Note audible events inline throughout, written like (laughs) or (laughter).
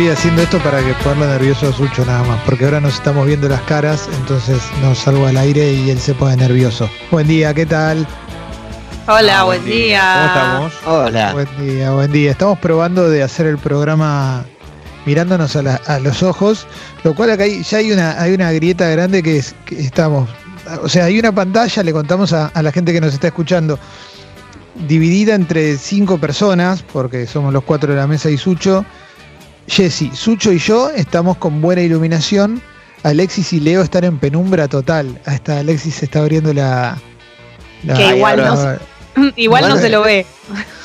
Estoy haciendo esto para que ponerlo nervioso a Sucho nada más, porque ahora nos estamos viendo las caras, entonces nos salgo al aire y él se pone nervioso. Buen día, ¿qué tal? Hola, buen, día. ¿Cómo estamos? Hola. Buen día, buen día. Estamos probando de hacer el programa mirándonos a, la- a los ojos, lo cual acá hay- ya hay una, hay una grieta grande que, es, que estamos, o sea, hay una pantalla, le contamos a, a la gente que nos está escuchando, dividida entre cinco personas, porque somos los cuatro de la mesa y Sucho. Jessy, Sucho y yo estamos con buena iluminación. Alexis y Leo están en penumbra total. Hasta Alexis se está abriendo la. la- Que igual la- no se- (laughs) Igual no se lo ve.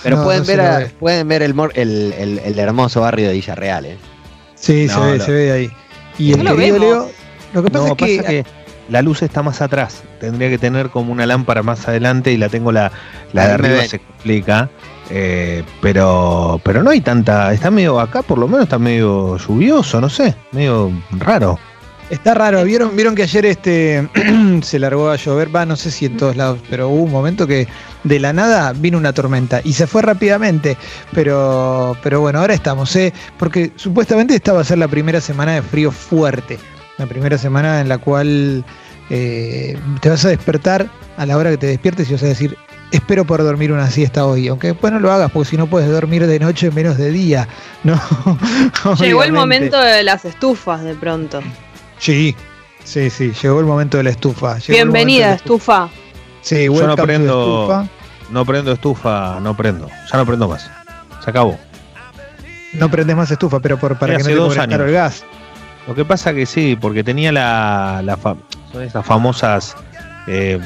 Pero No, pueden, no ver lo a- ve. pueden ver el, el, el- el hermoso barrio de Villarreal. ¿eh? Sí, No, se ve, lo- se ve ahí. Y el lo querido vemos. Leo. Lo que pasa No, es que, pasa que la luz está más atrás. Tendría que tener como una lámpara más adelante y la tengo la, de arriba se complica. eh, pero, pero no hay tanta. Está medio acá, por lo menos está medio lluvioso, no sé, medio raro. está raro. ¿Vieron, vieron que ayer este (clears throat) se largó a llover. Va, no sé si en todos lados, pero hubo un momento que de la nada vino una tormenta y se fue rápidamente. Pero, pero bueno, ahora estamos, ¿eh? Porque supuestamente esta va a ser la primera semana de frío fuerte. La primera semana en la cual eh, te vas a despertar a la hora que te despiertes y vas a decir, espero poder dormir una siesta hoy. Aunque después no lo hagas, porque si no puedes dormir de noche menos de día. ¿no? (laughs) Llegó el momento de las estufas de pronto. Sí, sí, sí, llegó el momento de la estufa. llegó Bienvenida, la estufa. Sí, Yo no prendo- estufa. No prendo estufa, no prendo. Ya no prendo más. Se acabó. No prendes más estufa, pero por, para que no te el gas. Lo que pasa que sí, porque tenía la, la fa- son esas famosas eh,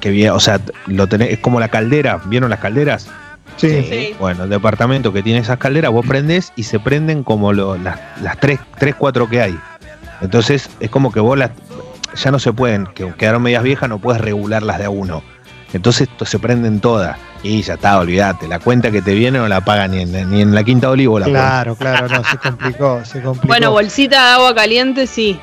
que o sea, lo tenés, es como la caldera, ¿vieron las calderas? Sí. Sí. Bueno, el departamento que tiene esas calderas, vos prendés y se prenden como lo- las, las tres, tres, cuatro que hay. Entonces es como que vos las, ya no se pueden, que quedaron medias viejas, no puedes regularlas de a uno. Entonces to- se prenden todas. Y ya está, olvídate. La cuenta que te viene no la paga ni en, ni en la Quinta Olivo la paga. Claro, claro, no, se complicó, se complicó. Bueno, bolsita de agua caliente, sí.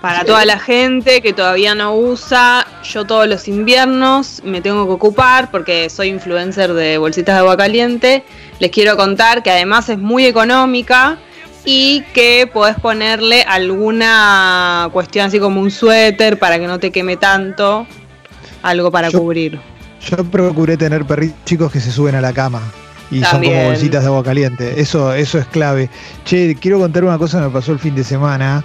Para toda la gente que todavía no usa, yo todos los inviernos me tengo que ocupar porque soy influencer de bolsitas de agua caliente. Les quiero contar que además es muy económica y que podés ponerle alguna cuestión así como un suéter para que no te queme tanto, algo para Yo- cubrir. Yo procuré tener perritos chicos que se suben a la cama. Y son como bolsitas de agua caliente. Eso, eso es clave. Che, quiero contar una cosa que me pasó el fin de semana.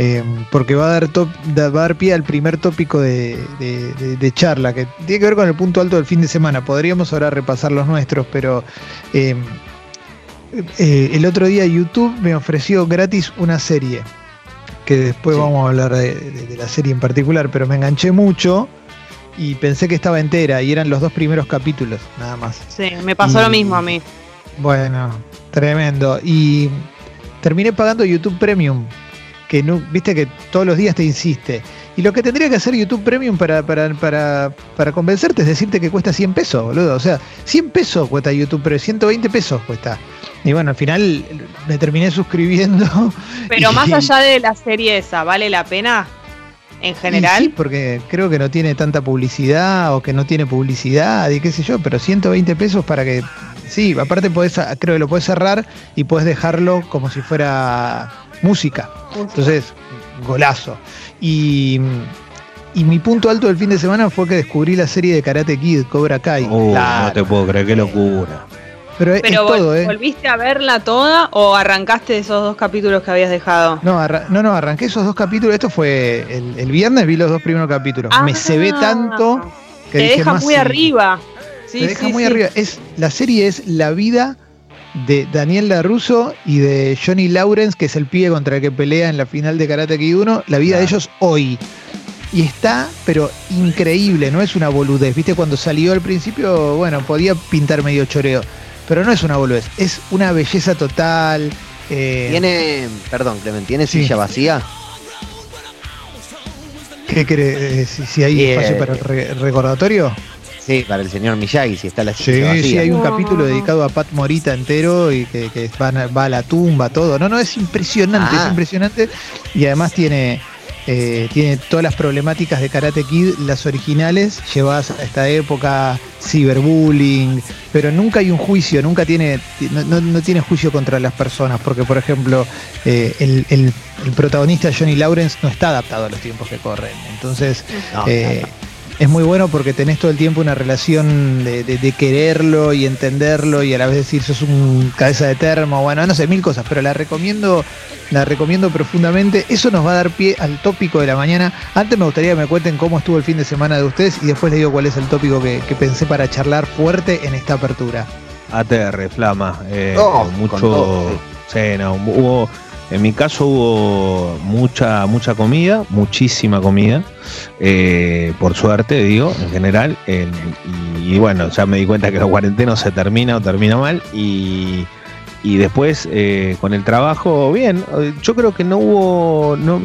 eh, porque va a dar top- va a dar pie al primer tópico de, de- de- de charla, que tiene que ver con el punto alto del fin de semana. Podríamos ahora repasar los nuestros, pero eh, eh, el otro día YouTube me ofreció gratis una serie. Que después Sí. vamos a hablar de la serie en particular, pero me enganché mucho y pensé que estaba entera y eran los dos primeros capítulos, nada más. Sí, me pasó Y- lo mismo a mí. Bueno, tremendo. Y terminé pagando YouTube Premium, que no, viste que todos los días te insiste. Y lo que tendría que hacer YouTube Premium para, para, para, para convencerte es decirte que cuesta 100 pesos, boludo. O sea, 100 pesos cuesta YouTube, pero 120 pesos cuesta. Y bueno, al final me terminé (laughs) suscribiendo. Pero más allá de la serie esa, ¿vale la pena? En general. Y sí, porque creo que no tiene tanta publicidad o que no tiene publicidad y qué sé yo, pero 120 pesos para que. Sí, aparte podés, creo que lo puedes cerrar y puedes dejarlo como si fuera música. Entonces, golazo. Y, y mi punto alto del fin de semana fue que descubrí la serie de Karate Kid, Cobra Kai. Uh, Claro. No te puedo creer, qué locura. Pero es, Pero es todo, vol- ¿eh? ¿volviste a verla toda o arrancaste de esos dos capítulos que habías dejado? No, arra- no, no, arranqué esos dos capítulos. Esto fue el, el viernes, vi los dos primeros capítulos. Me se ve Ah, tanto que Te dije deja más muy sí. arriba. Sí, te deja sí, muy sí. arriba. Es, la serie es la vida de Daniel LaRusso y de Johnny Lawrence, que es el pibe contra el que pelea en la final de Karate Kid 1, la vida de ellos hoy. Y está, pero increíble, no es una boludez. Viste, cuando salió al principio, bueno, podía pintar medio choreo, pero no es una boludez, es una belleza total. eh, ¿Tiene, perdón, Clement, ¿tiene Sí. silla vacía? ¿Qué cree? eh, si, si hay espacio para el re- recordatorio. Sí, para el señor Miyagi, si está la Sí, silla vacía. sí, hay un capítulo dedicado a Pat Morita entero y que, que van a- va a la tumba, todo. No, no, es impresionante, Ah. es impresionante. Y además tiene, eh, tiene todas las problemáticas de Karate Kid, las originales, llevadas a esta época, ciberbullying, pero nunca hay un juicio, nunca tiene, no, no tiene juicio contra las personas, porque por ejemplo, eh, el, el- el protagonista Johnny Lawrence no está adaptado a los tiempos que corren. Entonces, No, eh, es muy bueno porque tenés todo el tiempo una relación de, de- de quererlo y entenderlo y a la vez decir sos un cabeza de termo, bueno, no sé, mil cosas, pero la recomiendo, la recomiendo profundamente. Eso nos va a dar pie al tópico de la mañana. Antes me gustaría que me cuenten cómo estuvo el fin de semana de ustedes y después les digo cuál es el tópico que, que pensé para charlar fuerte en esta apertura. ATR, Flama. eh, Oh, con mucho. sí, no, hubo. En mi caso hubo mucha, mucha comida, muchísima comida, eh, por suerte, digo, en general. en- y, y bueno, ya me di cuenta que la cuarentena se termina o termina mal. Y, y después eh, con el trabajo, bien. Yo creo que no hubo. No,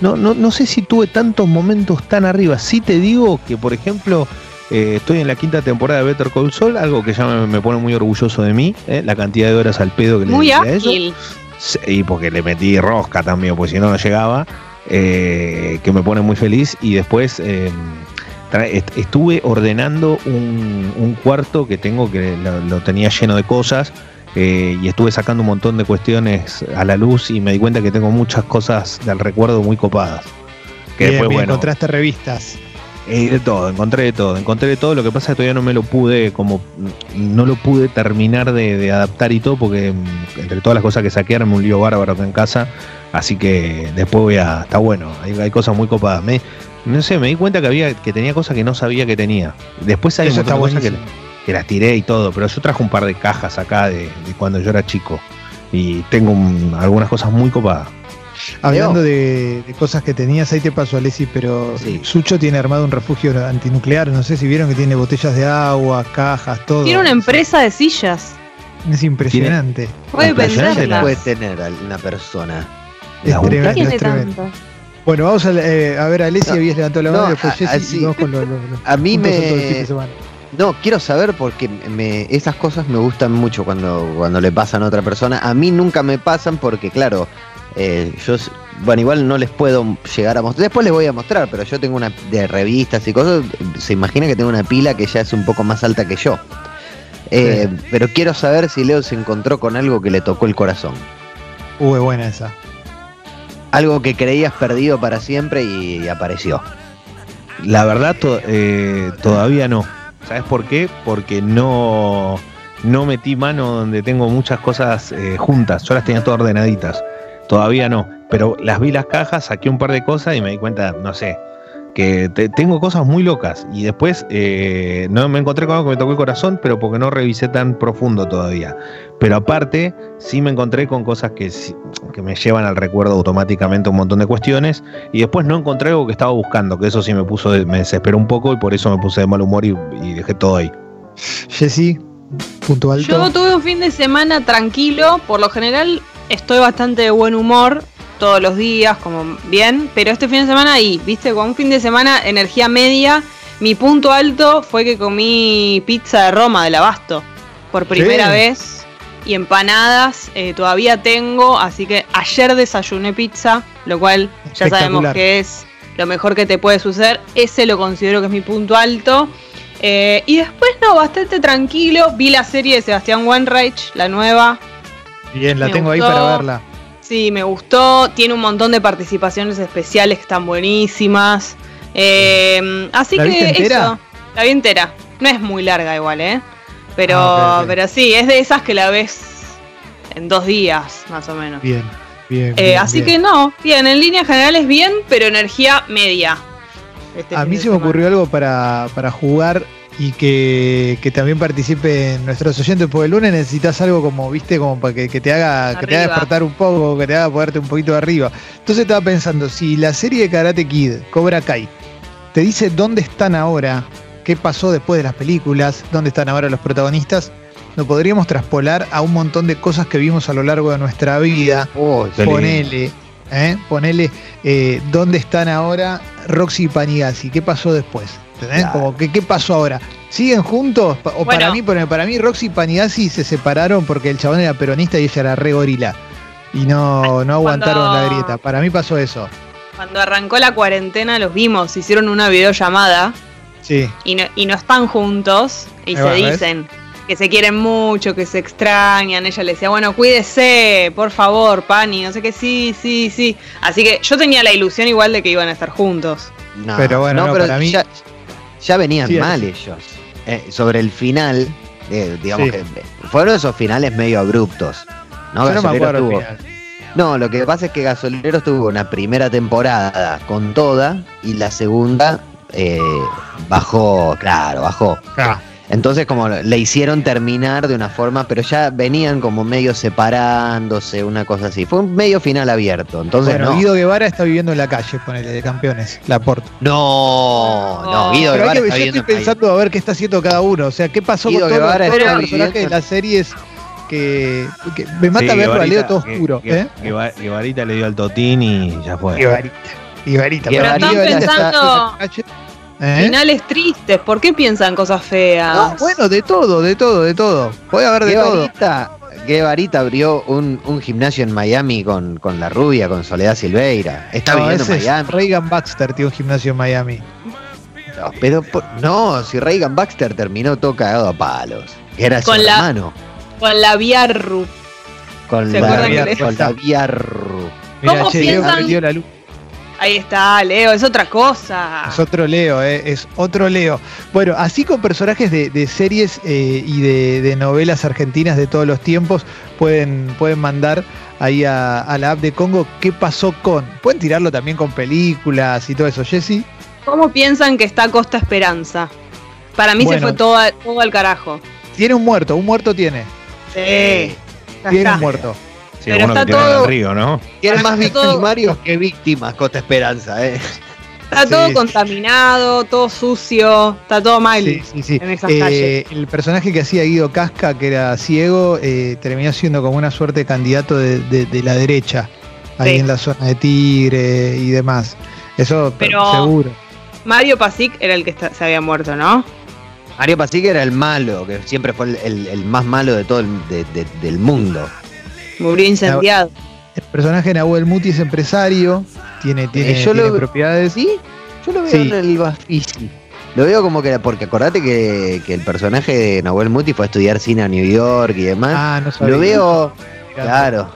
no, no, no sé si tuve tantos momentos tan arriba. Sí te digo que, por ejemplo, eh, estoy en la quinta temporada de Better Call Saul, algo que ya me, me pone muy orgulloso de mí, eh, la cantidad de horas al pedo que le dediqué a eso. Y porque le metí rosca también, porque si no, no llegaba. eh, que me pone muy feliz. Y después eh, estuve ordenando un, un cuarto que tengo que lo, lo tenía lleno de cosas. eh, y estuve sacando un montón de cuestiones a la luz y me di cuenta que tengo muchas cosas del recuerdo muy copadas. Que Bien, después, bien, bueno, encontraste revistas. Eh, de todo, encontré de todo, encontré de todo. Lo que pasa es que todavía no me lo pude, como no lo pude terminar de, de adaptar y todo, porque mm, entre todas las cosas que saqué, me un lío bárbaro acá en casa. Así que después voy a. Está bueno, hay, hay cosas muy copadas. Me, no sé, me di cuenta que había que tenía cosas que no sabía que tenía. Después hay de cosas que, que las tiré y todo, pero yo traje un par de cajas acá de, de cuando yo era chico. Y tengo un- algunas cosas muy copadas. Hablando de, de cosas que tenías, ahí te paso, Alessi, pero Sí. Sucho tiene armado un refugio antinuclear. No sé si vieron que tiene botellas de agua, cajas, todo. Tiene una empresa de sillas. Es impresionante. Puede Impresionante venderlas. puede tener una persona. Es tremendo, ¿Qué tiene es tremendo. tanto? Bueno, vamos a, eh, a ver, Alessi No, habías levantado la no, mano, después a- Jessy así- y vamos con los, los- los A mí puntos de todo el fin de me. semana. No, quiero saber porque me, esas cosas me gustan mucho cuando, cuando le pasan a otra persona. A mí nunca me pasan porque, claro, eh, yo, bueno, igual no les puedo llegar a mostrar. Después les voy a mostrar, pero yo tengo una de revistas y cosas. Se imagina que tengo una pila que ya es un poco más alta que yo. Eh, Pero quiero saber si Leo se encontró con algo que le tocó el corazón. Uy, buena esa. Algo que creías perdido para siempre y apareció. La verdad, to- eh, todavía no. ¿Sabes por qué? Porque no, no metí mano donde tengo muchas cosas eh, juntas. Yo las tenía todas ordenaditas. Todavía no. Pero las vi las cajas, saqué un par de cosas y me di cuenta, no sé, que te- tengo cosas muy locas. Y después eh, no me encontré con algo que me tocó el corazón, pero porque no revisé tan profundo todavía. Pero aparte, sí me encontré con cosas que, sí- que me llevan al recuerdo automáticamente un montón de cuestiones. Y después no encontré algo que estaba buscando, que eso sí me puso, de- me desesperó un poco y por eso me puse de mal humor y, y dejé todo ahí. Jessy, punto alto. Yo tuve un fin de semana tranquilo. Por lo general estoy bastante de buen humor todos los días, como bien. Pero este fin de semana ahí, viste, con un fin de semana energía media. Mi punto alto fue que comí pizza de Roma, del Abasto, por primera Sí. vez. Y empanadas eh, todavía tengo, así que ayer desayuné pizza, lo cual ya sabemos que es lo mejor que te puede suceder. Ese lo considero que es mi punto alto. Eh, y después, no, bastante tranquilo. Vi la serie de Sebastián Wenreich, la nueva. Bien, la me tengo ahí para verla. Sí, me gustó. Tiene un montón de participaciones especiales que están buenísimas. Eh, así ¿La que viste entera? eso. La vi entera. No es muy larga igual, ¿eh? Pero, Ah, pero sí, es de esas que la ves en dos días, más o menos. Bien, bien. Eh, bien, así bien. que no, bien, en líneas generales bien, pero energía media. este A mí se me semana. ocurrió algo para, para jugar y que, que también participen nuestros oyentes, porque el lunes necesitas algo como, viste, como para que, que te haga, que te haga despertar un poco, que te haga ponerte un poquito de arriba. Entonces estaba pensando, si la serie de Karate Kid, Cobra Kai, te dice dónde están ahora, qué pasó después de las películas, dónde están ahora los protagonistas, lo podríamos traspolar a un montón de cosas que vimos a lo largo de nuestra vida. Oh. Ponele, ¿eh? ponele eh, dónde están ahora Roxy y Panigasi, qué pasó después. ¿Entendés? Claro. Como que qué pasó ahora. ¿Siguen juntos? O para mí, para mí Roxy y Panigasi se separaron porque el chabón era peronista y ella era re gorila. Y no, no aguantaron Cuando- la grieta. Para mí pasó eso. cuando arrancó la cuarentena los vimos, hicieron una videollamada Sí. y no, y no están juntos y Ahí se va, ¿ves? dicen que se quieren mucho, que se extrañan. Ella le decía, bueno, cuídese, por favor, Pani, no sé qué, sí, sí, sí. Así que yo tenía la ilusión igual de que iban a estar juntos. No, Pero bueno, no, pero para mí- ya, ya venían Sí, mal es- ellos. Eh, sobre el final, eh, digamos Sí. que fueron esos finales medio abruptos. ¿no? Yo no me acuerdo. tuvo-. No, lo que pasa es que Gasoleros tuvo una primera temporada con toda y la segunda eh, bajó, claro, bajó. Ah, Entonces como le hicieron terminar de una forma, pero ya venían como medio separándose, una cosa así. Fue un medio final abierto. Entonces bueno, no. Guido Guevara está viviendo en la calle, ponele, de campeones, la porta. No, no, Guido Pero Guevara que- está yo estoy pensando a ver qué está haciendo cada uno. O sea, qué pasó Guido con todos los, Guevara los está personajes de viviendo- las series que, que me mata Sí, verlo a Leo todo oscuro. Gue- ¿eh? Gueva- Guevarita le dio al Totín y ya fue. Guevarita. Guevarita. Pero están mí Guevarita está- ¿Eh? Finales tristes, ¿por qué piensan cosas feas? No, bueno, de todo, de todo, de todo. Puede haber de todo. Guevarita, Guevarita abrió un, un gimnasio en Miami con, con la rubia, con Soledad Silveira. Está No, viviendo en Miami. Reagan Baxter tiene un gimnasio en Miami. No, pero por- no, si Reagan Baxter terminó todo cagado a palos. Era su Con la- hermano. Con la Biarru. Con ¿Se la, con Biarru. Mira, ¿Cómo che, piensan? prendió la luz. Ahí está, Leo, es otra cosa. Es otro Leo, eh, es otro Leo. Bueno, así con personajes de, de series eh, y de, de novelas argentinas de todos los tiempos, pueden, pueden mandar ahí a, a la app de Congo qué pasó con. Pueden tirarlo también con películas y todo eso, Jessy. ¿Cómo piensan que está Costa Esperanza? Para mí Bueno. se fue todo, todo al carajo. Tiene un muerto, un muerto tiene. Sí. Tiene un muerto. Sí, Pero que está todo- al río, ¿no? Tiene más todo- victimarios que víctimas, Costa Esperanza, eh. Está Sí, todo contaminado, todo sucio, está todo mal. Sí, sí, sí. en esas Eh, calles. el personaje que hacía Guido Casca, que era ciego, eh, terminó siendo como una suerte de candidato de, de- de la derecha, ahí Sí. en la zona de Tigre y demás. Eso Pero- seguro. Mario Pasic era el que está- se había muerto, ¿no? Mario Pasique era el malo, que siempre fue el, el- el más malo de todo el, de- de- del mundo. Murió incendiado. El personaje de Nahuel Muti es empresario, tiene, tiene, Eh, yo tiene lo- propiedades. ¿Sí? Yo lo veo Sí. en el Bafisi. Lo veo como que, porque acordate que, que el personaje de Nahuel Muti fue a estudiar cine a New York y demás. Ah, no sabía. lo veo, claro.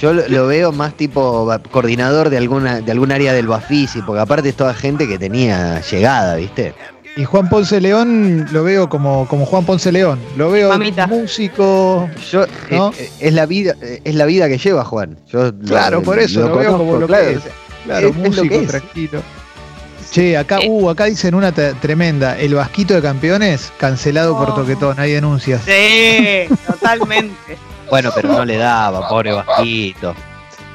Yo lo, lo veo más tipo coordinador de alguna de algún área del Bafisi, porque aparte es toda gente que tenía llegada, ¿viste? Y Juan Ponce León lo veo como, como Juan Ponce León. Lo veo Mamita. músico. Yo ¿No? eh, es, la vida eh, es la vida que lleva Juan. Yo lo- Claro, por eso lo, veo como lo claro, que es. Claro, es- músico, es. tranquilo. Che, acá, Eh. uh, acá dicen una tremenda. El vasquito de campeones, cancelado por Oh. toquetón, hay denuncias. Sí, totalmente. Bueno, pero no le daba, pobre Vasquito.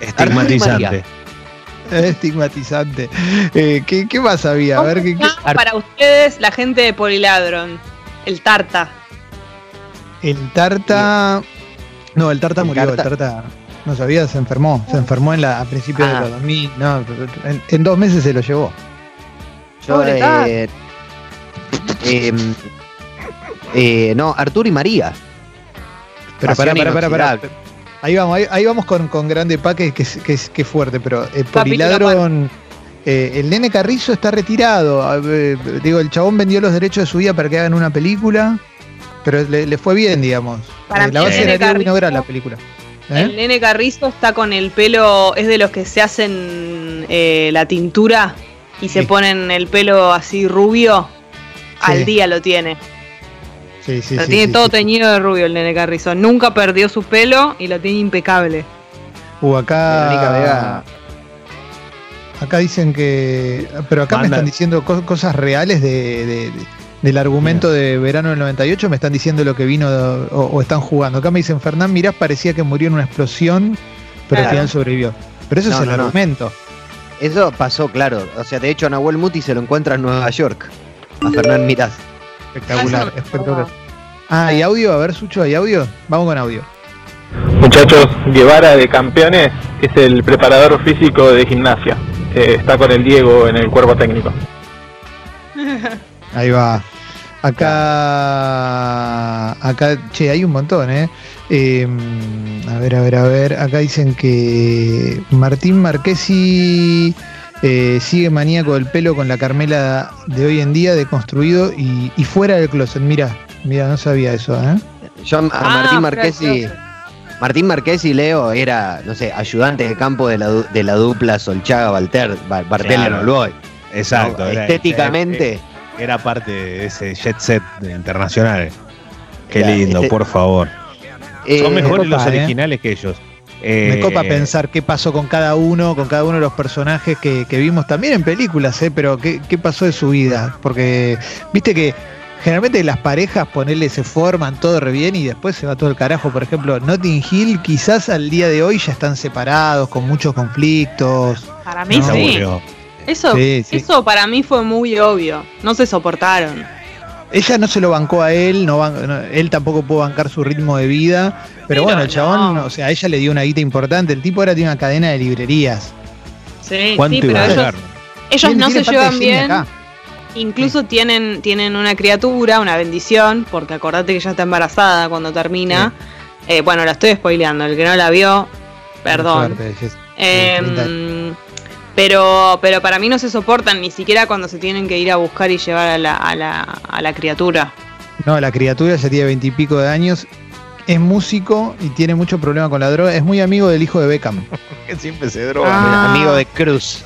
Estigmatizante. Es (laughs) estigmatizante. Eh, ¿qué, ¿Qué más había? A ver, ¿qué, qué- Ah, Para ustedes, la gente de Poliladron, el Tarta. El Tarta. No, el Tarta El murió. Tarta- El Tarta. No sabía, se enfermó. Se enfermó en la, a principios Ah. de los 2000. No, en, en dos meses se lo llevó. Yo, eh, em, eh, no, Arturo y María. Pero pará, pará, pará, pará. Ahí vamos, ahí, ahí vamos con, con Grande Pa, que, es- que, es- que es fuerte, pero eh, por Hiladron, eh, el nene Carrizo está retirado. Digo, el chabón vendió los derechos de su vida para que hagan una película, pero le, le fue bien, digamos. Para Eh, la base era Carrizo- Vinograd la película. ¿Eh? El nene Carrizo está con el pelo, es de los que se hacen eh, la tintura y se ponen el pelo así rubio. Al día lo tiene. Sí, sí, lo sí, tiene sí, todo sí. teñido de rubio el nene Carrizo. Nunca perdió su pelo y lo tiene impecable. Uh, acá. Acá dicen que. Pero acá me están diciendo co- cosas reales de, de- de- del argumento de verano del 98. Me están diciendo lo que vino o, o están jugando. Acá me dicen Fernán Mirás parecía que murió en una explosión, pero al Claro. final sobrevivió. Pero eso No, es el no, no. argumento. Eso pasó, claro. O sea, de hecho, a Nahuel Muti se lo encuentra en Nueva York. A Fernán Mirás. Espectacular, Ah, espectacular. Ah, ¿y audio? A ver, Sucho, ¿hay audio? Vamos con audio. Muchachos, Guevara de Campeones es el preparador físico de gimnasia. Eh, está con el Diego en el cuerpo técnico. Ahí va. Acá, acá, che, hay un montón, ¿eh? Eh, a ver, a ver, a ver. Acá dicen que Martín Marquesi eh, sigue maníaco del pelo con la Carmela de hoy en día, deconstruido y, y fuera del closet. Mira, mira, no sabía eso, ¿eh? Yo a, Ah, Martín fuera Marquesi. Martín Marquesi Leo era, no sé, ayudante de campo de la, du- de la dupla Solchaga Balter, Bar- Bartel Claro. en Olboy. Exacto. ¿no? era- Estéticamente, Era parte de ese jet set internacional. Qué lindo, este- por favor. eh, Son mejores los ¿eh? originales que ellos. Me Eh, copa pensar qué pasó con cada uno, con cada uno de los personajes que, que vimos también en películas, ¿eh? pero qué, qué pasó de su vida. Porque viste que generalmente las parejas, ponerle, se forman todo re bien y después se va todo el carajo. Por ejemplo, Notting Hill quizás al día de hoy ya están separados, con muchos conflictos. Para mí No, sí. aburrió. Eso, Sí, sí. eso para mí fue muy obvio. No se soportaron. Ella no se lo bancó a él, no, ban- no- él tampoco pudo bancar su ritmo de vida, pero Pero bueno, el chabón, no. o sea, a ella le dio una guita importante. El tipo ahora tiene una cadena de librerías. Sí, ¿Cuánto sí, iba pero a ellos, llegar? ellos Tiene- no tiene se llevan bien. acá. Incluso tienen, tienen una criatura, una bendición, porque acordate que ella está embarazada cuando termina. Eh, bueno, la estoy spoileando, el que no la vio, perdón. Suerte. Em, pero, pero para mí no se soportan ni siquiera cuando se tienen que ir a buscar y llevar a la, a la, a la criatura. No, la criatura ya tiene veintipico de años, es músico y tiene mucho problema con la droga. Es muy amigo del hijo de Beckham. (laughs) Que siempre se Ah. amigo de Cruz.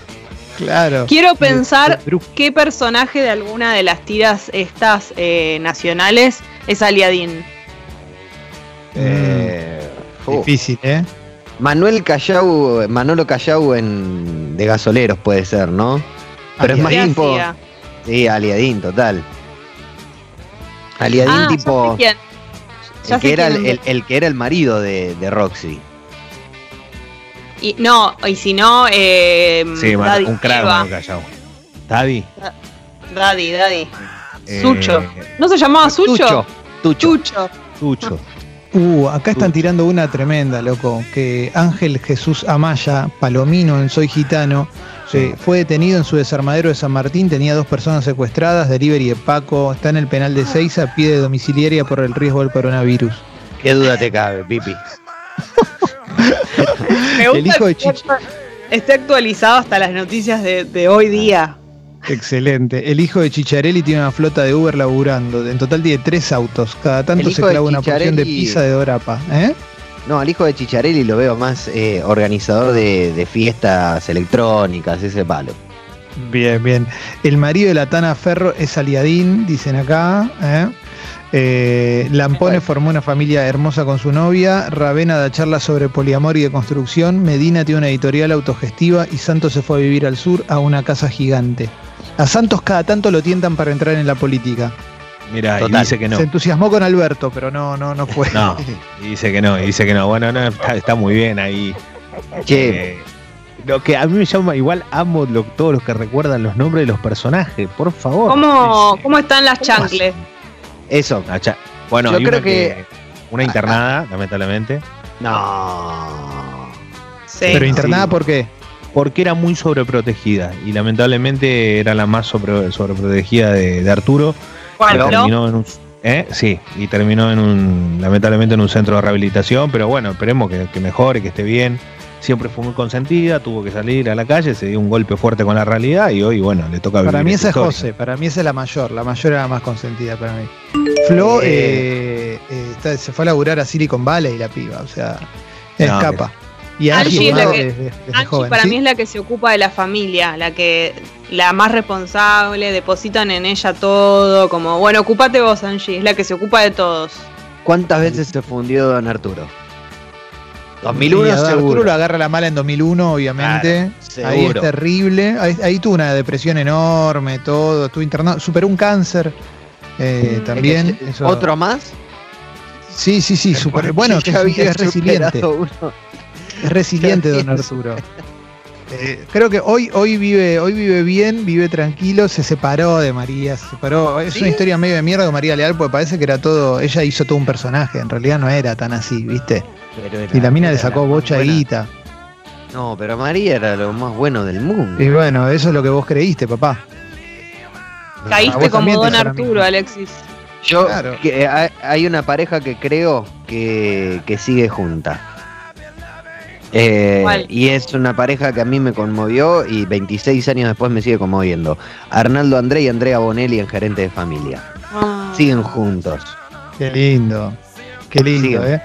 Claro. Quiero pensar qué personaje de alguna de las tiras estas eh, nacionales es Aliadín. Eh, fu. Difícil, ¿eh? Manuel Callau, Manolo Callau en de gasoleros puede ser, ¿no? Pero es más ¿Qué tipo. Sí, Aliadín, total. Aliadín Ah, ya tipo. sé quién. Ya El sé que, era quién el, es. el- el que era el marido de, de Roxy. Y, no, y si no, eh, Sí, Daddy un crack, Eva. Manu Callao. Daddy. Daddy, Daddy. eh, Sucho. ¿No se llamaba Sucho? Tucho. Tucho. Chucho. Tucho. Uh, acá están Uy. tirando una tremenda, loco. Que Ángel Jesús Amaya, palomino en Soy Gitano, Sí. eh, fue detenido en su desarmadero de San Martín. Tenía dos personas secuestradas, delivery de Paco. Está en el penal de Seiza, pide domiciliaria por el riesgo del coronavirus. Qué duda te cabe, Pipi. Me gusta El hijo de esté actualizado hasta las noticias de, de hoy día. Excelente. El hijo de Chicharelli tiene una flota de Uber laburando. En total tiene tres autos. Cada tanto se clava una porción de pizza de Dorapa. ¿eh? No, al hijo de Chicharelli lo veo más eh, organizador de, de fiestas electrónicas, ese palo. Bien, bien. El marido de la Tana Ferro es Aliadín, dicen acá. ¿eh? Eh, Lampone formó una familia hermosa con su novia. Ravena da charlas sobre poliamor y de construcción. Medina tiene una editorial autogestiva y Santos se fue a vivir al sur a una casa gigante. A Santos cada tanto lo tientan para entrar en la política. Mira, y dice que no. Se entusiasmó con Alberto, pero no, no, no fue. No, (laughs) y dice que no, y dice que no. Bueno, no, está, está muy bien ahí. Che, Eh, lo que a mí me llama, igual amo lo- todos los que recuerdan los nombres de los personajes, por favor. ¿Cómo, cómo están las ¿Cómo chancles? Eso. Ah, cha- Bueno, Yo hay creo una que- Una internada, lamentablemente. No. Sí. Pero internada, Sí. ¿por qué? Porque era muy sobreprotegida. Y lamentablemente era la más sobre, sobreprotegida de, de Arturo. ¿Cuál, Y no? terminó en un. ¿eh? Sí, y terminó en un. Lamentablemente en un centro de rehabilitación. Pero bueno, esperemos que, que mejore, que esté bien. Siempre fue muy consentida, tuvo que salir a la calle, se dio un golpe fuerte con la realidad y hoy, bueno, le toca Para vivir mí esa es historia. José, para mí esa es la mayor. La mayor era la más consentida para mí. Flo eh, eh, está- se fue a laburar a Silicon Valley la piba, o sea, No, escapa. Y Angie Angie, es la ¿no? que- desde, desde Angie joven. para ¿sí? mí es la que se ocupa de la familia, la que la más responsable, depositan en ella todo, como, bueno, ocupate vos, Angie, es la que se ocupa de todos. ¿Cuántas veces se fundió Don Arturo? Y 2001 a Arturo seguro. lo agarra la mala en 2001, obviamente. Claro, Ahí es terrible. Ahí, ahí tuvo una depresión enorme, todo. Estuvo internado. Superó un cáncer eh, también. Es que, eso- ¿Otro más? Sí, sí, sí. super- bueno, que es, resiliente. Es resiliente, don Arturo. Eh, creo que hoy, hoy vive, hoy vive bien, vive tranquilo, se separó de María, se separó. Es ¿Sí? una historia medio de mierda con María Leal, porque parece que era todo, ella hizo todo un personaje, en realidad no era tan así, ¿viste? Pero era- Y la mina le sacó bocha de buena. guita. No, pero María era lo más bueno del mundo. Y bueno, eso es lo que vos creíste, papá. A Caíste vos como Don Arturo. Alexis. Yo, Claro. que, eh, hay- hay una pareja que creo que, que sigue junta. Eh, y es una pareja que a mí me conmovió y 26 años después me sigue conmoviendo. Arnaldo André y Andrea Bonelli en Gerente de Familia. Ah. Siguen juntos. Qué lindo. Qué lindo, siguen ¿eh?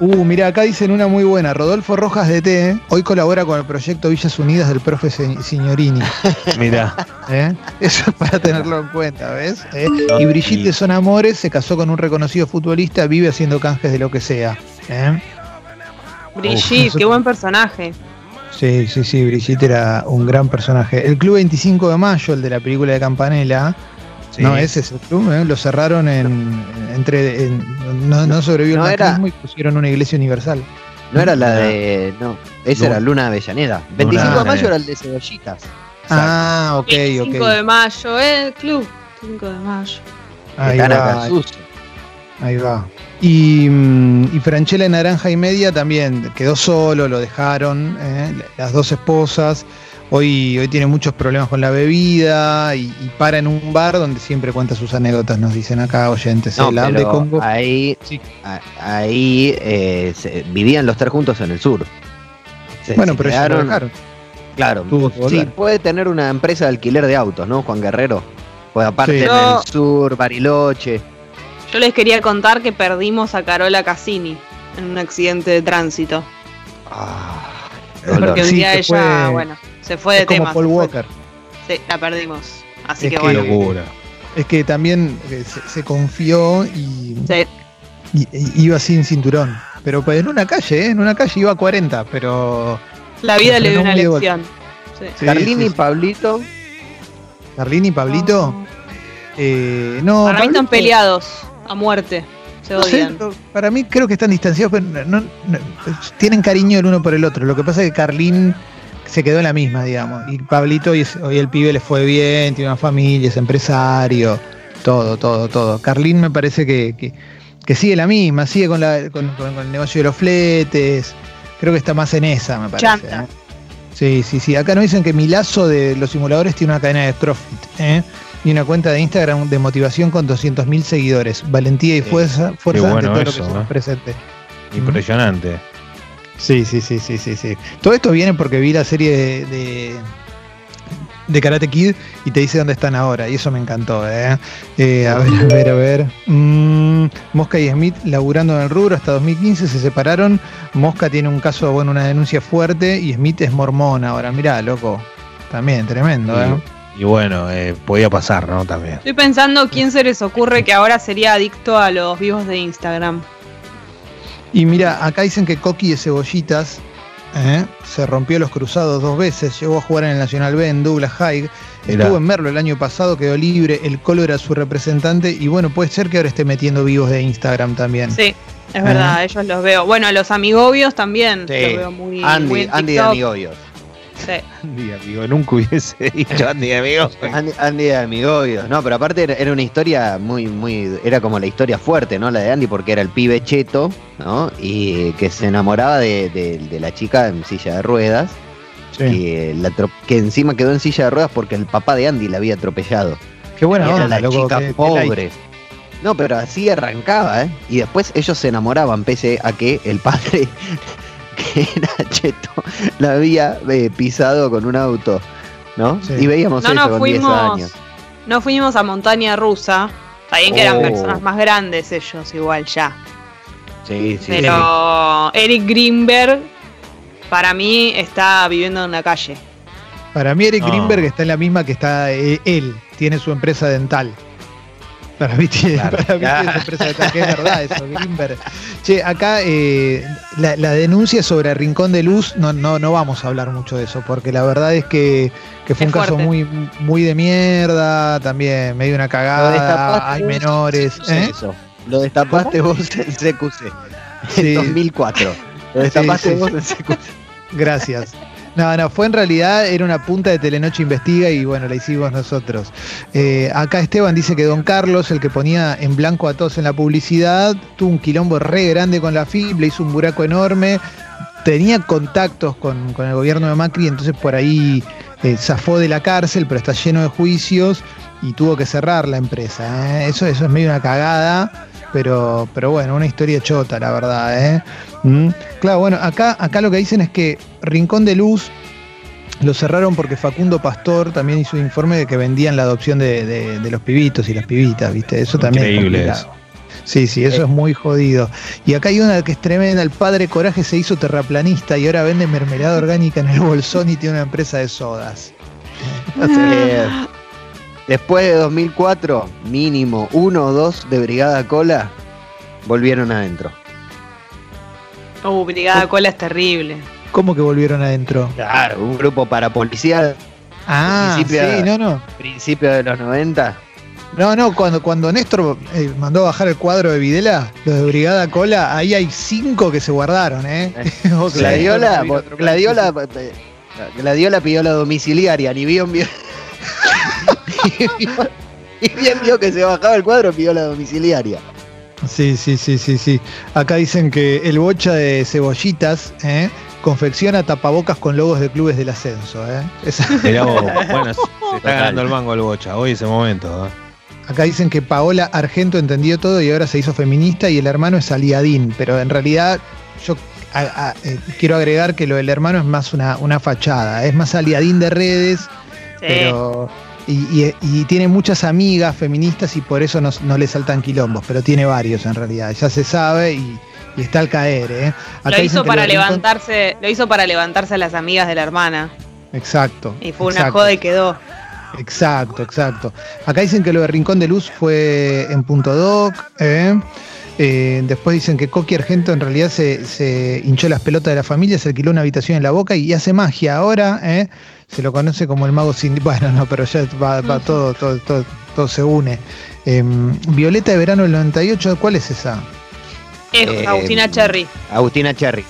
Uh, mira, acá dicen una muy buena. Rodolfo Rojas de T, hoy colabora con el proyecto Villas Unidas del profe Signorini. (laughs) Mira, ¿eh? Eso es para tenerlo en cuenta, ¿ves? ¿Eh? Y Brigitte Son Amores se casó con un reconocido futbolista, vive haciendo canjes de lo que sea. ¿eh? Brigitte, Uf, qué buen personaje. Sí, sí, sí, Brigitte era un gran personaje. El Club 25 de Mayo, el de la película de Campanella, sí. no, ese es el club, ¿eh? lo cerraron en, entre, en- no, no sobrevivió No el era- macrismo y pusieron una iglesia universal. No era la de. No, esa Luna. era Luna Avellaneda. 25 de mayo era el de Cebollitas. Ah, ok, 5 ok. de mayo, eh, club. 5 de mayo. Ahí va, ahí. Y, mm, y Franchella en Naranja y Media también quedó solo, lo dejaron, ¿eh? las dos esposas. Hoy, hoy tiene muchos problemas con la bebida y, y para en un bar donde siempre cuenta sus anécdotas, nos dicen acá oyentes. No. La hambre pero Congo. ahí, Sí. a- ahí eh, se- vivían los tres juntos en el sur. Se- Bueno, se pero ya lo quedaron- dejaron. Claro, Tuvo que sí, puede tener una empresa de alquiler de autos, ¿no, Juan Guerrero? Pues aparte Sí. en Yo- el sur, Bariloche. Yo les quería contar que perdimos a Carola Cassini en un accidente de tránsito. Ah. Porque un día ella, fue- bueno, se fue de Es como tema. Paul se fue. Walker. Sí, la perdimos. Así Es que, que- Qué bueno. locura. Es que también eh, se, se confió y, Sí. y- y iba sin cinturón. Pero pues en una calle, ¿eh? en una calle iba a 40, pero. La vida le dio una lección. Sí. Sí, Carlini sí, y. Pablito. Carlini y Pablito. eh, no, Para mí están peleados a muerte. Se no odian. para mí creo que están distanciados, pero no- no- tienen cariño el uno por el otro. Lo que pasa es que Carlín se quedó en la misma, digamos. Y Pablito, hoy, es- hoy el pibe le fue bien, tiene una familia, es empresario, todo, todo, todo. Carlín me parece que, que- que sigue la misma, sigue con, la, con, con- con el negocio de los fletes. Creo que está más en esa, me parece. Chanta. ¿eh? Sí, sí, sí. Acá nos dicen que Milazo de los simuladores tiene una cadena de CrossFit ¿eh? y una cuenta de Instagram de motivación con 200.000 seguidores. Valentía y fuerza, fuerza ante bueno todo lo eso, que se nos ¿eh? presente. Impresionante. Sí, sí, sí, sí, sí, sí. Todo esto viene porque vi la serie de, de, de Karate Kid y te dice dónde están ahora. Y eso me encantó, ¿eh? Eh, a ver, a ver, a ver. Mm, Mosca y Smith laburando en el rubro hasta 2015 se separaron. Mosca tiene un caso, bueno, una denuncia fuerte y Smith es mormón ahora. Mirá, loco. También, tremendo, ¿eh? Y bueno, eh, podía pasar, ¿no? También. Estoy pensando quién se les ocurre que ahora sería adicto a los vivos de Instagram. Y mira, acá dicen que Coqui de Cebollitas ¿eh? se rompió los cruzados dos veces, llegó a jugar en el Nacional B en Douglas High, Mirá. estuvo en Merlo el año pasado, quedó libre, el Colo era su representante y bueno, puede ser que ahora esté metiendo vivos de Instagram también. Sí, es verdad, ellos los veo. Bueno, a los amigobios también Sí. los veo muy, muy Andy, en Andy de. Amigobios. Sí. (laughs) Andy, amigo, nunca hubiese (laughs) dicho Andy, amigo. Andy, Andy de Amigobios. No, pero aparte era, era una historia muy, muy. Era como la historia fuerte, ¿no? La de Andy, porque era el pibe cheto, ¿no? Y que se enamoraba de, de- de la chica en silla de ruedas. Sí. Que, la que encima quedó en silla de ruedas porque el papá de Andy la había atropellado. Qué buena era onda, la loco. chica pobre. No, pero así arrancaba, ¿eh? Y después ellos se enamoraban, pese a que el padre, que era (laughs) cheto, la había eh, pisado con un auto, ¿no? Sí. Y veíamos No eso nos con 10 fuimos, años. no fuimos a montaña rusa. Está bien que eran Oh. personas más grandes ellos, igual ya. Sí, sí, Pero Eric Greenberg, para mí, está viviendo en la calle. Para mí Eric No. Greenberg está en la misma que está eh, él, tiene su empresa dental. Para mí tiene, Claro. para mí tiene que es verdad eso, Greenberg. Che, acá eh, la, la denuncia sobre Rincón de Luz, no, no, no vamos a hablar mucho de eso, porque la verdad es que, que fue Es un caso muy, muy de mierda, también medio una cagada, hay menores. en ¿eh? Eso. Lo destapaste vos en CQC. Sí. En 2004. Lo destapaste sí, vos en CQC. Gracias. No, no, fue en realidad, era una punta de Telenoche Investiga y bueno, la hicimos nosotros. Eh, acá Esteban dice que Don Carlos, el que ponía en blanco a todos en la publicidad, tuvo un quilombo re grande con la FIB, le hizo un buraco enorme, tenía contactos con, con el gobierno de Macri, entonces por ahí eh, zafó de la cárcel, pero está lleno de juicios y tuvo que cerrar la empresa. ¿eh? Eso, eso es medio una cagada. Pero, pero bueno, una historia chota, la verdad, ¿eh? Mm. Claro, bueno, acá, acá lo que dicen es que Rincón de Luz lo cerraron porque Facundo Pastor también hizo un informe de que vendían la adopción de, de- de los pibitos y las pibitas, ¿viste? Eso también Increíble es complicado. Sí, sí, eso es muy jodido. Y acá hay una que es tremenda, el padre Coraje se hizo terraplanista y ahora vende mermelada orgánica en el bolsón y tiene una empresa de sodas. Eh, después de 2004, mínimo uno o dos de Brigada Cola volvieron adentro. Uh, Brigada Cola es terrible. ¿Cómo que volvieron adentro? Claro, un grupo para policía Ah, sí, no, no. principio de los 90. No, no, cuando, cuando Néstor eh, mandó bajar el cuadro de Videla, los de Brigada Cola, ahí hay cinco que se guardaron, ¿eh? (laughs) Gladiola, Gladiola, eh, Gladiola pidió la domiciliaria, ni bien vio. (laughs) ni bien- vio que se bajaba el cuadro, pidió la domiciliaria. Sí, sí, sí, sí, sí. Acá dicen que el bocha de cebollitas ¿eh? confecciona tapabocas con logos de clubes del ascenso. ¿eh? Esa- (laughs) Mirá vos, bueno, se (laughs) está ganando el mango el bocha, hoy ese momento. ¿eh? Acá dicen que Paola Argento entendió todo y ahora se hizo feminista y el hermano es aliadín, pero en realidad yo a- a- eh, quiero agregar que lo del hermano es más una, una fachada, es más aliadín de redes, Sí. pero y, y- y tiene muchas amigas feministas y por eso no, no le saltan quilombos, pero tiene varios en realidad, ya se sabe y, y está al caer. ¿eh? Acá Lo hizo para lo levantarse, lo hizo para levantarse a las amigas de la hermana. Exacto. Y fue una joda y quedó. Exacto, exacto. Acá dicen que lo de Rincón de Luz fue en Punto Doc. ¿eh? Eh, después dicen que Coqui Argento en realidad se, se hinchó las pelotas de la familia, se alquiló una habitación en la boca y hace magia. Ahora ¿eh? Se lo conoce como el mago sin. (laughs) Bueno, no, pero ya va, va todo, todo, todo, todo se une. Eh, Violeta de verano del 98, ¿cuál es esa? Es Eh, Agustina Cherry. Agustina Cherry.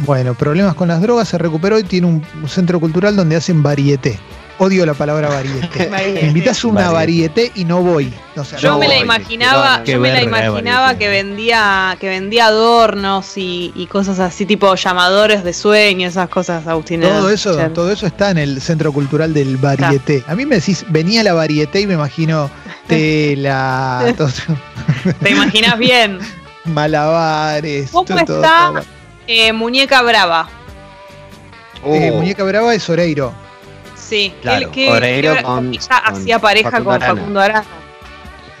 Bueno, problemas con las drogas, se recuperó y tiene un, un centro cultural donde hacen varieté. Odio la palabra varieté. (laughs) Me invitas a una varieté y no voy. O sea, Yo no me la imaginaba, Qué yo me la imaginaba que vendía, que vendía adornos y, y cosas así, tipo llamadores de sueño, esas cosas, Agustina. Todo eso, todo eso está en el centro cultural del varieté. A mí me decís, venía la varieté y me imagino (laughs) tela, todo eso, (laughs) ¿Te imaginas bien? malabares. ¿Cómo todo, está? todo. Eh, Muñeca Brava. Eh, Muñeca Brava es Oreiro. Sí, Claro, que, que- Oreiro que con- hacía pareja Facundo con Arana. Facundo Arana.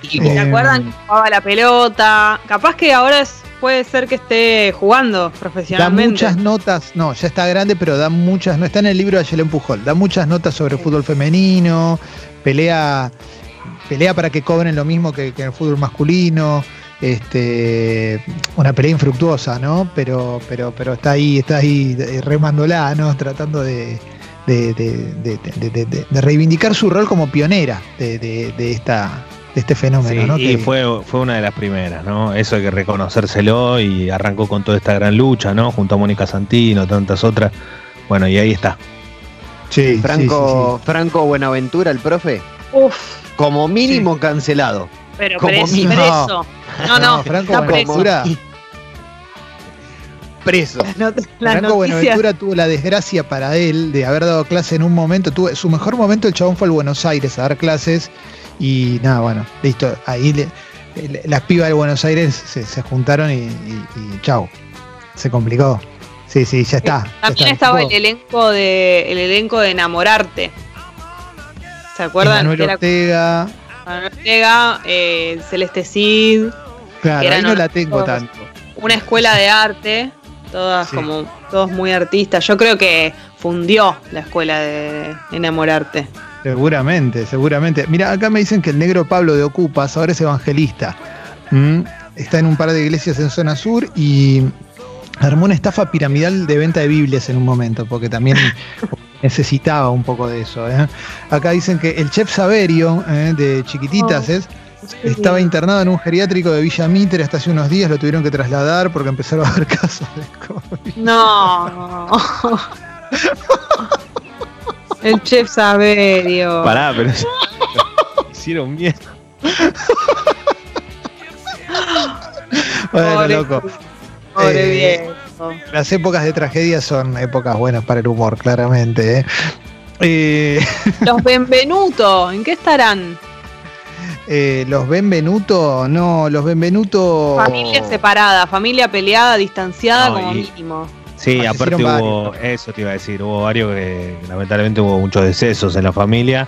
Eh, ¿Se acuerdan que jugaba la pelota? Capaz que ahora es- puede ser que esté jugando Da profesionalmente. muchas notas, no, ya está grande, pero da muchas, no está en el libro de Ayelen Pujol, da muchas notas sobre fútbol femenino, pelea, pelea para que cobren lo mismo que, que en el fútbol masculino, este, una pelea infructuosa, ¿no? Pero, pero, pero está ahí, está ahí remándola, ¿no? Tratando de, de, de- de- de- de- de- de reivindicar su rol como pionera de, de- de esta, de este fenómeno, Sí, ¿no? y Que- fue, fue una de las primeras, ¿no? Eso hay que reconocérselo y arrancó con toda esta gran lucha, ¿no? Junto a Mónica Santino, tantas otras. Bueno, y ahí está. sí, sí, Franco, sí, Franco Buenaventura, el profe, Uf, como mínimo cancelado. pero Como preso, mínimo. preso. No, sí. no, Franco está preso. Preso. Franco. Buenaventura tuvo la desgracia para él de haber dado clase en un momento. Tuvo, su mejor momento el chabón fue al Buenos Aires a dar clases y nada, bueno, listo. Ahí le- le- las pibas de Buenos Aires se, se juntaron y, y- y chau. Se complicó. Sí, sí, ya está. ya También está. estaba el elenco de el elenco de enamorarte. ¿Se acuerdan? Era Ortega. Manuel Ortega, eh, Celeste Cid, Claro, ahí no la tengo tanto. una escuela de arte, todas Sí. como todos muy artistas. Yo creo que fundió la escuela de enamorarte. Seguramente, seguramente. Mira, acá me dicen que el negro Pablo de Ocupas ahora es evangelista. ¿Mm? Está en un par de iglesias en zona sur y armó una estafa piramidal de venta de Biblias en un momento, porque también (laughs) necesitaba un poco de eso. ¿eh? Acá dicen que el chef Saverio, ¿eh? de Chiquititas, Oh. es, estaba internado en un geriátrico de Villa Mitre hasta hace unos días, lo tuvieron que trasladar porque empezaron a haber (laughs) casos de COVID. No. El chef Saverio. Pará, pero hicieron bien. Bueno, Pobre- loco. Pobre Eh, viejo. Las épocas de tragedia son épocas buenas para el humor, claramente. ¿eh? Eh, Los Benvenuto, ¿en qué estarán? Eh, los Benvenuto, no, los Benvenuto. Familia separada, familia peleada, distanciada No, como y- mínimo. Sí, aparte hubo, eso te iba a decir, hubo varios que lamentablemente hubo muchos decesos en la familia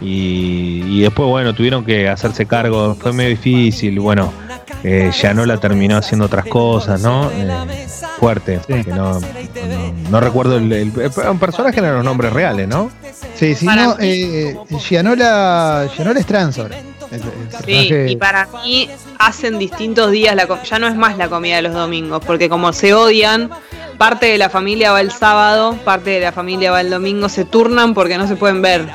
y, y después, bueno, tuvieron que hacerse cargo, fue medio difícil, bueno, eh, terminó haciendo otras cosas, ¿no? Eh, fuerte, Sí. no, no, no recuerdo, el, el- un personaje eran los nombres reales, ¿no? Sí, sí, no, eh, Gianola, Gianola es trans ahora. Sí, y para mí hacen distintos días, la ya no es más la comida de los domingos, porque como se odian, parte de la familia va el sábado, parte de la familia va el domingo, se turnan porque no se pueden ver.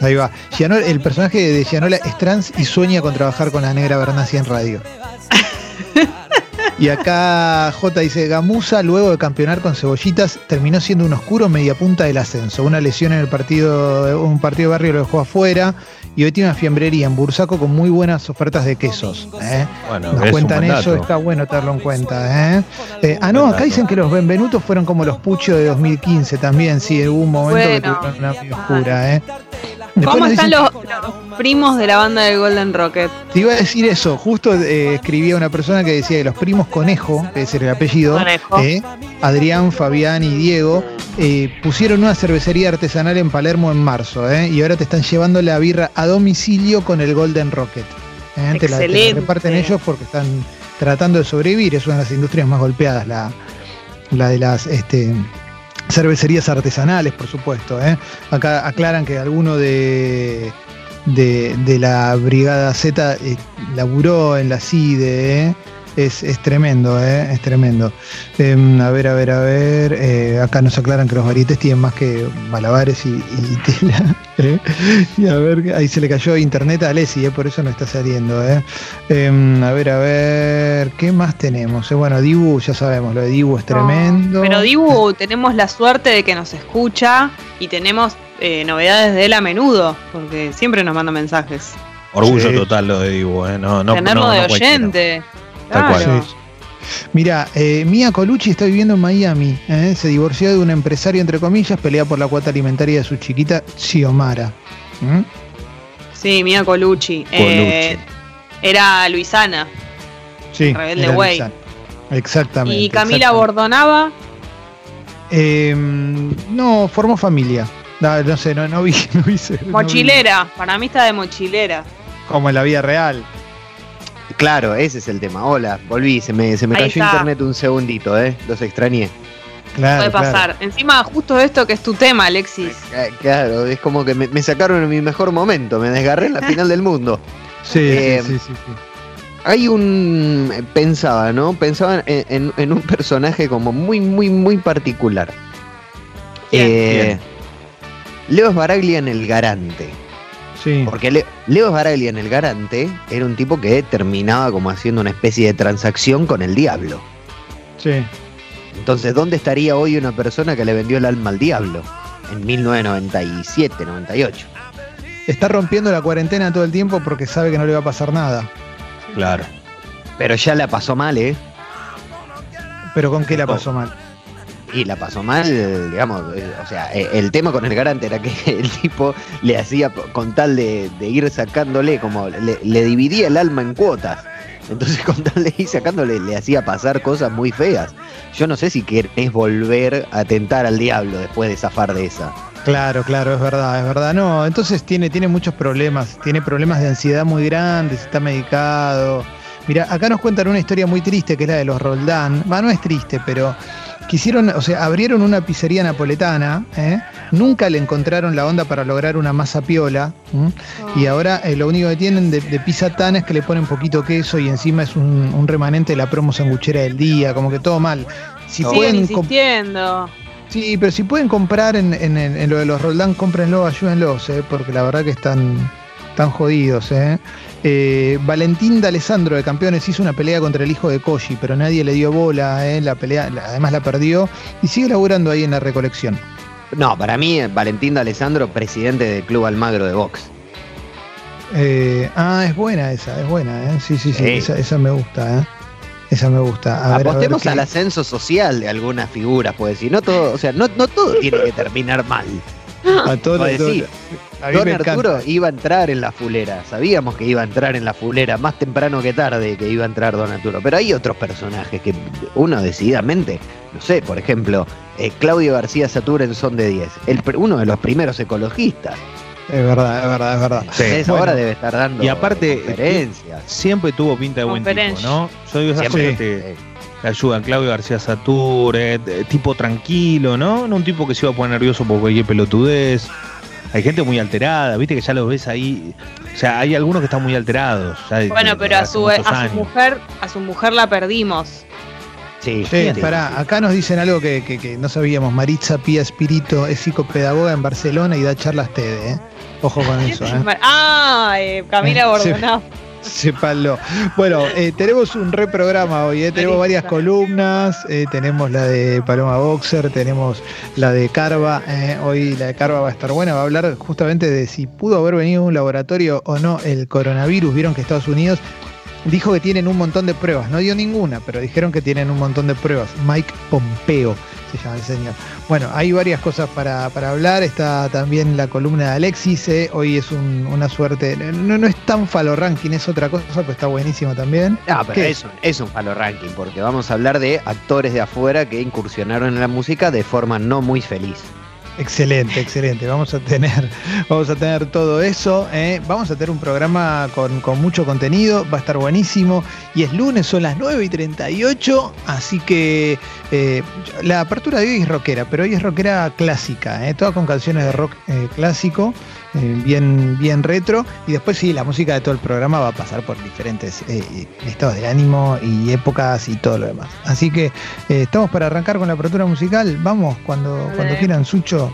Ahí va. Gianola- el personaje de Gianola es trans y sueña con trabajar con la negra Bernasi en radio. Y acá J dice, Gamusa luego de campeonar con cebollitas terminó siendo un oscuro mediapunta del ascenso. Una lesión en el partido, un partido de barrio lo dejó afuera y hoy tiene una fiambrería en Bursaco con muy buenas ofertas de quesos. ¿eh? Bueno, Nos cuentan eso, está bueno tenerlo en cuenta. ¿eh? Eh, ah, no, acá dicen que los Benvenutos fueron como los Puchos de 2015 también, sí, hubo un momento Bueno. que tuvieron una oscura. ¿eh? Después ¿Cómo están los, los primos de la banda del Golden Rocket? Te iba a decir eso, justo eh, escribía una persona que decía que los primos Conejo, que es el apellido, Conejo. eh, Adrián, Fabián y Diego, eh, pusieron una cervecería artesanal en Palermo en marzo, eh, y ahora te están llevando la birra a domicilio con el Golden Rocket. eh, te, la, te la Excelente. reparten ellos porque están tratando de sobrevivir, es una de las industrias más golpeadas, la, la de las este, cervecerías artesanales, por supuesto. eh. Acá aclaran que alguno de, de, la Brigada Z eh, laburó en la CIDE. Es, es tremendo, eh, es tremendo. Em, a ver, a ver, a ver. eh, acá nos aclaran que los varietés tienen más que malabares y, y (laughs) tela. eh. Y a ver, ahí se le cayó internet a Leslie, eh, por eso no está saliendo. eh. Em, a ver, a ver. ¿Qué más tenemos? Eh, bueno, Dibu, ya sabemos, lo de Dibu es tremendo. Pero Dibu, tenemos la suerte de que nos escucha y tenemos eh, novedades de él a menudo, porque siempre nos manda mensajes. Orgullo Sí. total lo de Dibu, ¿eh? No, no, Tenerlo no, de cualquiera. Tal cual. Sí. Mira, eh, Mia Colucci está viviendo en Miami. eh, Se divorció de un empresario, entre comillas, pelea por la cuota alimentaria de su chiquita, Xiomara. ¿Mm? Sí, Mia Colucci. Eh, era Luisana. Sí. Rebelde Way. Luisana. Exactamente. Y Camila exactamente. Bordonaba. Eh, no, formó familia. No, no sé, no, no vi. (laughs) No vi no vi- Mochilera. Para mí está de mochilera. como en la vida real. Claro, ese es el tema. Hola, volví, se me, se me Ahí cayó está. internet un segundito, ¿eh? Los extrañé. Claro, Puede claro. pasar. Encima, justo esto que es tu tema, Alexis. Eh, Claro, es como que me, me sacaron en mi mejor momento, me desgarré en la final del mundo. (laughs) Sí, Eh, sí, sí, sí, sí. Hay un. Pensaba, ¿no? Pensaba en, en- en un personaje como muy, muy, muy particular. ¿Quién? Eh, Leo Sbaraglia en El Garante. Sí. Porque Le- Leo Sbaraglia en El Garante era un tipo que terminaba como haciendo una especie de transacción con el diablo. sí. Entonces, ¿dónde estaría hoy una persona que le vendió el alma al diablo? En 1997, 98. Está rompiendo la cuarentena todo el tiempo porque sabe que no le va a pasar nada. Claro. Pero ya la pasó mal, ¿eh? Pero ¿con qué la pasó mal? Y la pasó mal, digamos, eh, o sea, eh, el tema con el garante era que (laughs) el tipo le hacía, con tal de, ir sacándole, como le, le dividía el alma en cuotas. Entonces (laughs) con tal de ir sacándole, le hacía pasar cosas muy feas. Yo no sé si querés volver a tentar al diablo después de zafar de esa. Claro, claro, es verdad, es verdad. No, entonces tiene, tiene muchos problemas. Tiene problemas de ansiedad muy grandes, está medicado. Mira, acá nos cuentan una historia muy triste que es la de los Roldán. Va, no es triste, pero quisieron, o sea, abrieron una pizzería napoletana, ¿eh? nunca le encontraron la onda para lograr una masa piola. ¿m? Y ahora eh, lo único que tienen de, de pizza tana es que le ponen poquito queso y encima es un, un remanente de la promo sanguchera del día, como que todo mal. Si pueden insistiendo. Sí, pero si pueden comprar en, en- en- en lo de los Roldán, cómprenlo, ayúdenlos, eh, porque la verdad que están, están jodidos. Eh. Eh, Valentín D'Alessandro de Campeones hizo una pelea contra el hijo de Koji, pero nadie le dio bola, eh, la pelea, la- además la perdió y sigue laburando ahí en la recolección. No, para mí, eh, Valentín D'Alessandro, presidente del Club Almagro de Box. Eh, ah, es buena esa, es buena, eh. sí, sí, sí. Esa, esa me gusta, eh. esa me gusta. A ver, a ver Apostemos qué- al ascenso social de algunas figuras, pues si no todo, o sea, no, no todo tiene que terminar mal. (laughs) A todos los sí, a mí Don me encanta. Arturo iba a entrar en la fulera. Sabíamos que iba a entrar en la fulera, más temprano que tarde que iba a entrar Don Arturo. Pero hay otros personajes que uno decididamente, no sé, por ejemplo, eh, Claudio García Satura en Son de 10, el, uno de los primeros ecologistas. Es verdad, es verdad, es verdad. Sí. Entonces Bueno. ahora debe estar dando Y aparte, conferencias. Siempre tuvo pinta de buen tipo. ¿no? Yo digo Siempre. Te ayudan. Claudio García Sature, tipo tranquilo, ¿no? No un tipo que se iba a poner nervioso por cualquier pelotudez. Hay gente muy alterada, viste que ya los ves ahí. O sea, hay algunos que están muy alterados. ya Bueno, de- pero a su, a su mujer, a su mujer la perdimos. sí, Sí, sí, pará, acá nos dicen algo que, que- que no sabíamos. Maritza Pía Espirito es psicopedagoga en Barcelona y da charlas TED, ¿eh? Ojo con (laughs) eso, ¿eh? Ah, eh, Camila Eh, sí. Bordonao. Sépalo. Bueno, eh, tenemos un reprograma hoy, ¿eh? tenemos varias columnas, eh, tenemos la de Paloma Boxer, tenemos la de Carva, hoy la de Carva va a estar buena, va a hablar justamente de si pudo haber venido un laboratorio o no el coronavirus, vieron que Estados Unidos dijo que tienen un montón de pruebas, no dio ninguna, pero dijeron que tienen un montón de pruebas, Mike Pompeo se llama el señor. Bueno, hay varias cosas para, para hablar. Está también la columna de Alexis. eh, Hoy es un- una suerte. No, no es tan falo ranking, es otra cosa, pero está buenísimo también. Ah, pero es un, es un palo ranking, porque vamos a hablar de actores de afuera que incursionaron en la música de forma no muy feliz. Excelente, excelente. Vamos a tener, (laughs) vamos a tener todo eso. eh. Vamos a tener un programa con, mucho contenido. Va a estar buenísimo. Y es lunes, son las 9 y 38. Así que eh, la apertura de hoy es rockera, pero hoy es rockera clásica, eh, toda con canciones de rock eh, clásico. Eh, bien, bien retro. Y después sí, la música de todo el programa va a pasar por diferentes eh, estados de ánimo y épocas y todo lo demás. Así que eh, estamos para arrancar con la apertura musical. Vamos, cuando, cuando quieran, Sucho.